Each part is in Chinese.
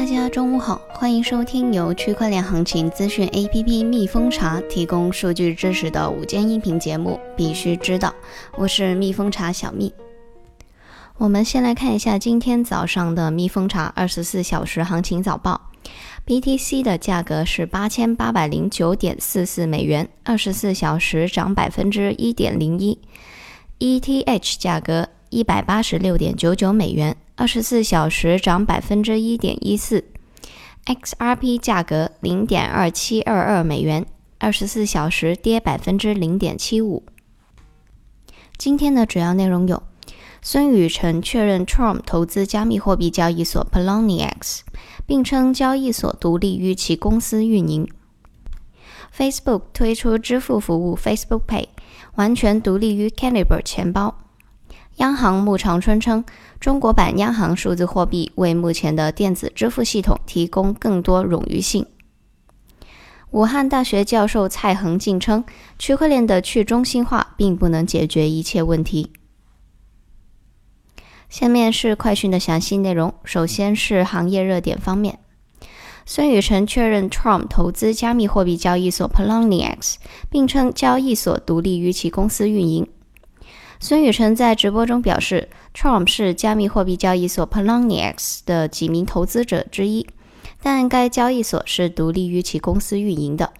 大家中午好，欢迎收听由区块链行情资讯 APP 蜜蜂茶提供数据支持的午间音频节目，必须知道。我是蜜蜂茶小蜜。我们先来看一下今天早上的蜜蜂茶二十四小时行情早报。BTC 的价格是八千八百零九点四四美元，二十四小时涨百分之一点零一。ETH 价格一百八十六点九九美元。二十四小时涨百分之一点一四，XRP 价格零点二七二二美元，二十四小时跌百分之零点七五。今天的主要内容有：孙宇晨确认 Trump 投资加密货币交易所 Poloniex，并称交易所独立于其公司运营；Facebook 推出支付服务 Facebook Pay，完全独立于 Calibre 钱包。央行穆长春称，中国版央行数字货币为目前的电子支付系统提供更多冗余性。武汉大学教授蔡恒进称，区块链的去中心化并不能解决一切问题。下面是快讯的详细内容。首先是行业热点方面，孙宇晨确认 Trump 投资加密货币交易所 Poloniex，并称交易所独立于其公司运营。孙宇晨在直播中表示，Trump 是加密货币交易所 Poloniex 的几名投资者之一，但该交易所是独立于其公司运营的。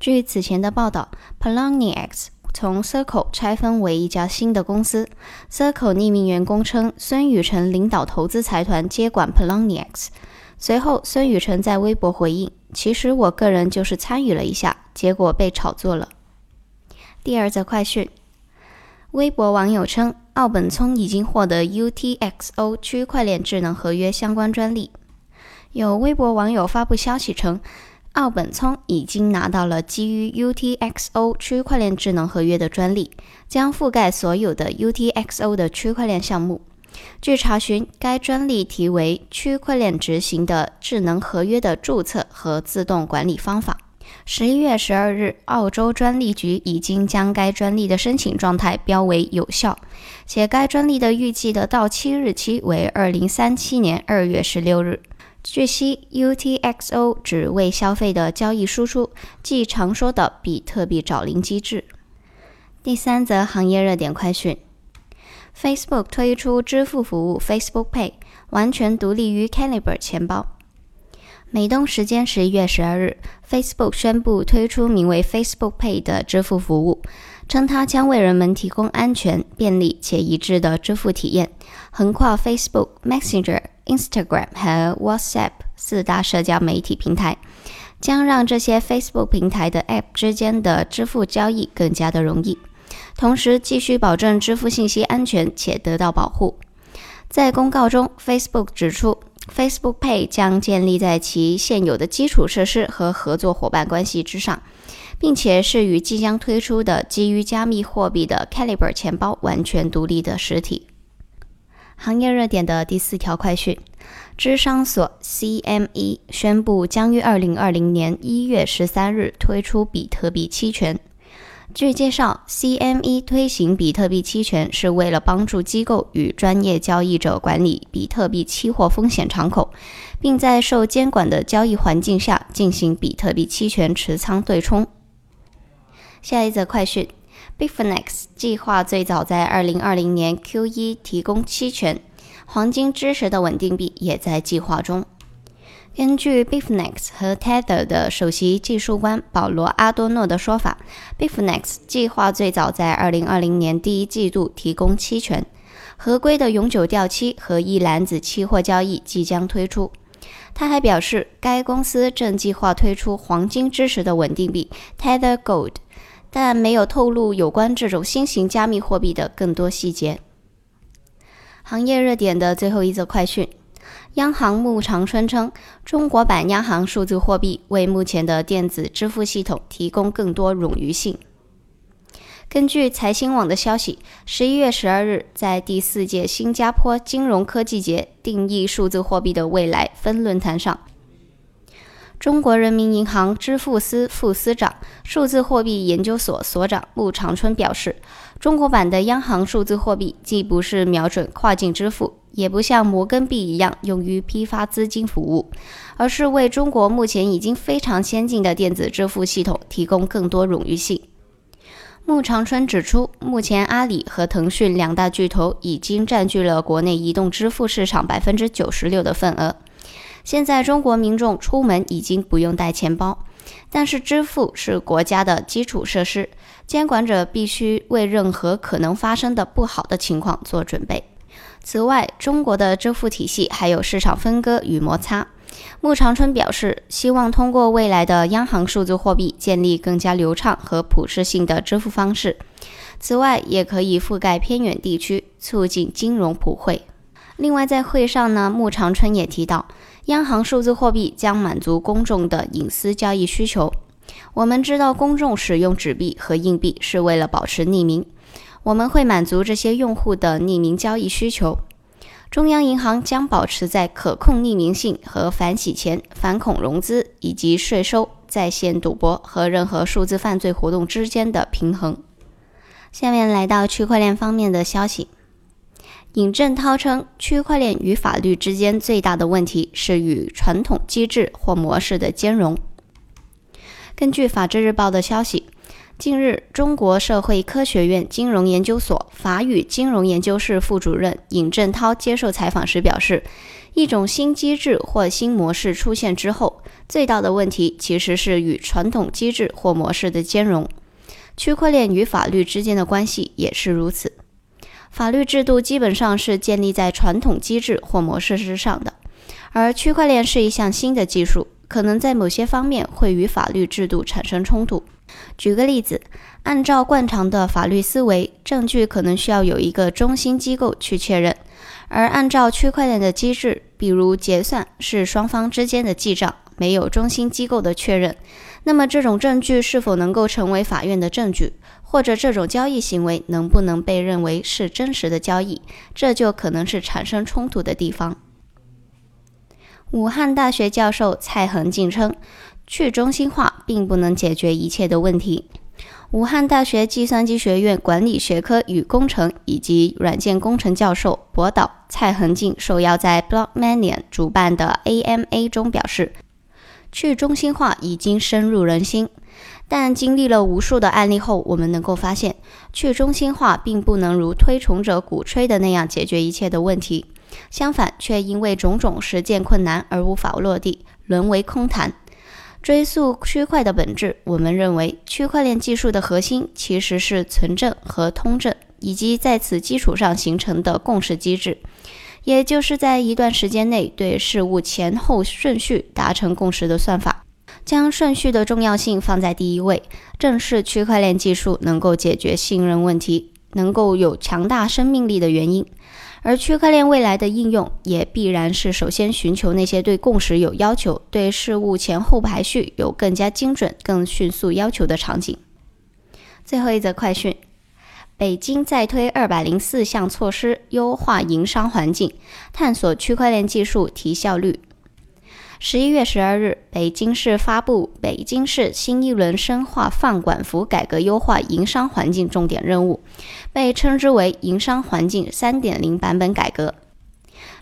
据此前的报道，Poloniex 从 Circle 拆分为一家新的公司。Circle 匿名员工称，孙宇晨领导投资财团接管 Poloniex。随后，孙宇晨在微博回应：“其实我个人就是参与了一下，结果被炒作了。”第二则快讯。微博网友称，奥本聪已经获得 UTXO 区块链智能合约相关专利。有微博网友发布消息称，奥本聪已经拿到了基于 UTXO 区块链智能合约的专利，将覆盖所有的 UTXO 的区块链项目。据查询，该专利题为“区块链执行的智能合约的注册和自动管理方法”。十一月十二日，澳洲专利局已经将该专利的申请状态标为有效，且该专利的预计的到期日期为二零三七年二月十六日。据悉，UTXO 指为消费的交易输出，即常说的比特币找零机制。第三则行业热点快讯：Facebook 推出支付服务 Facebook Pay，完全独立于 Calibre 钱包。美东时间十一月十二日，Facebook 宣布推出名为 Facebook Pay 的支付服务，称它将为人们提供安全、便利且一致的支付体验，横跨 Facebook、Messenger、Instagram 和 WhatsApp 四大社交媒体平台，将让这些 Facebook 平台的 App 之间的支付交易更加的容易，同时继续保证支付信息安全且得到保护。在公告中，Facebook 指出。Facebook Pay 将建立在其现有的基础设施和合作伙伴关系之上，并且是与即将推出的基于加密货币的 Caliber 钱包完全独立的实体。行业热点的第四条快讯：智商所 CME 宣布将于二零二零年一月十三日推出比特币期权。据介绍，CME 推行比特币期权是为了帮助机构与专业交易者管理比特币期货风险敞口，并在受监管的交易环境下进行比特币期权持仓对冲。下一则快讯 Bifinex 计划最早在2020年 Q1 提供期权，黄金支持的稳定币也在计划中。根据 Bifnex 和 Tether 的首席技术官保罗·阿多诺的说法，Bifnex 计划最早在2020年第一季度提供期权，合规的永久掉期和一篮子期货交易即将推出。他还表示，该公司正计划推出黄金支持的稳定币 Tether Gold，但没有透露有关这种新型加密货币的更多细节。行业热点的最后一则快讯。央行穆长春称，中国版央行数字货币为目前的电子支付系统提供更多冗余性。根据财新网的消息，十一月十二日，在第四届新加坡金融科技节定义数字货币的未来分论坛上，中国人民银行支付司副司长、数字货币研究所所长穆长春表示，中国版的央行数字货币既不是瞄准跨境支付。也不像摩根币一样用于批发资金服务，而是为中国目前已经非常先进的电子支付系统提供更多冗余性。穆长春指出，目前阿里和腾讯两大巨头已经占据了国内移动支付市场百分之九十六的份额。现在中国民众出门已经不用带钱包，但是支付是国家的基础设施，监管者必须为任何可能发生的不好的情况做准备。此外，中国的支付体系还有市场分割与摩擦。穆长春表示，希望通过未来的央行数字货币建立更加流畅和普适性的支付方式。此外，也可以覆盖偏远地区，促进金融普惠。另外，在会上呢，穆长春也提到，央行数字货币将满足公众的隐私交易需求。我们知道，公众使用纸币和硬币是为了保持匿名。我们会满足这些用户的匿名交易需求。中央银行将保持在可控匿名性和反洗钱、反恐融资以及税收、在线赌博和任何数字犯罪活动之间的平衡。下面来到区块链方面的消息。尹正涛称，区块链与法律之间最大的问题是与传统机制或模式的兼容。根据法制日报的消息。近日，中国社会科学院金融研究所法语金融研究室副主任尹振涛接受采访时表示，一种新机制或新模式出现之后，最大的问题其实是与传统机制或模式的兼容。区块链与法律之间的关系也是如此。法律制度基本上是建立在传统机制或模式之上的，而区块链是一项新的技术，可能在某些方面会与法律制度产生冲突。举个例子，按照惯常的法律思维，证据可能需要有一个中心机构去确认；而按照区块链的机制，比如结算是双方之间的记账，没有中心机构的确认，那么这种证据是否能够成为法院的证据，或者这种交易行为能不能被认为是真实的交易，这就可能是产生冲突的地方。武汉大学教授蔡恒进称。去中心化并不能解决一切的问题。武汉大学计算机学院管理学科与工程以及软件工程教授博导蔡恒进受邀在 Blockmania 主办的 AMA 中表示，去中心化已经深入人心，但经历了无数的案例后，我们能够发现，去中心化并不能如推崇者鼓吹的那样解决一切的问题，相反，却因为种种实践困难而无法落地，沦为空谈。追溯区块的本质，我们认为区块链技术的核心其实是存证和通证，以及在此基础上形成的共识机制，也就是在一段时间内对事物前后顺序达成共识的算法。将顺序的重要性放在第一位，正是区块链技术能够解决信任问题、能够有强大生命力的原因。而区块链未来的应用也必然是首先寻求那些对共识有要求、对事物前后排序有更加精准、更迅速要求的场景。最后一则快讯：北京再推二百零四项措施，优化营商环境，探索区块链技术提效率。十一月十二日，北京市发布《北京市新一轮深化放管服改革优化营商环境重点任务》，被称之为“营商环境三点零版本改革”。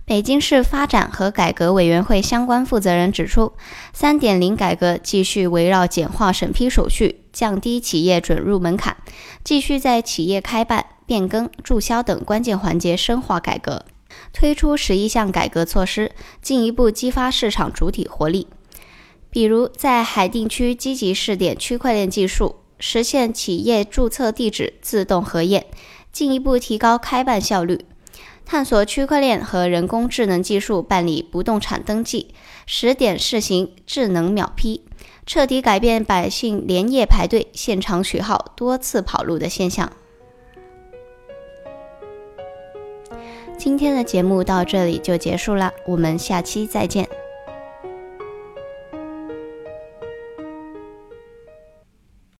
北京市发展和改革委员会相关负责人指出，三点零改革继续围绕简化审批手续、降低企业准入门槛，继续在企业开办、变更、注销等关键环节深化改革。推出十一项改革措施，进一步激发市场主体活力。比如，在海淀区积极试点区块链技术，实现企业注册地址自动核验，进一步提高开办效率；探索区块链和人工智能技术办理不动产登记，试点试行智能秒批，彻底改变百姓连夜排队、现场取号、多次跑路的现象。今天的节目到这里就结束了，我们下期再见。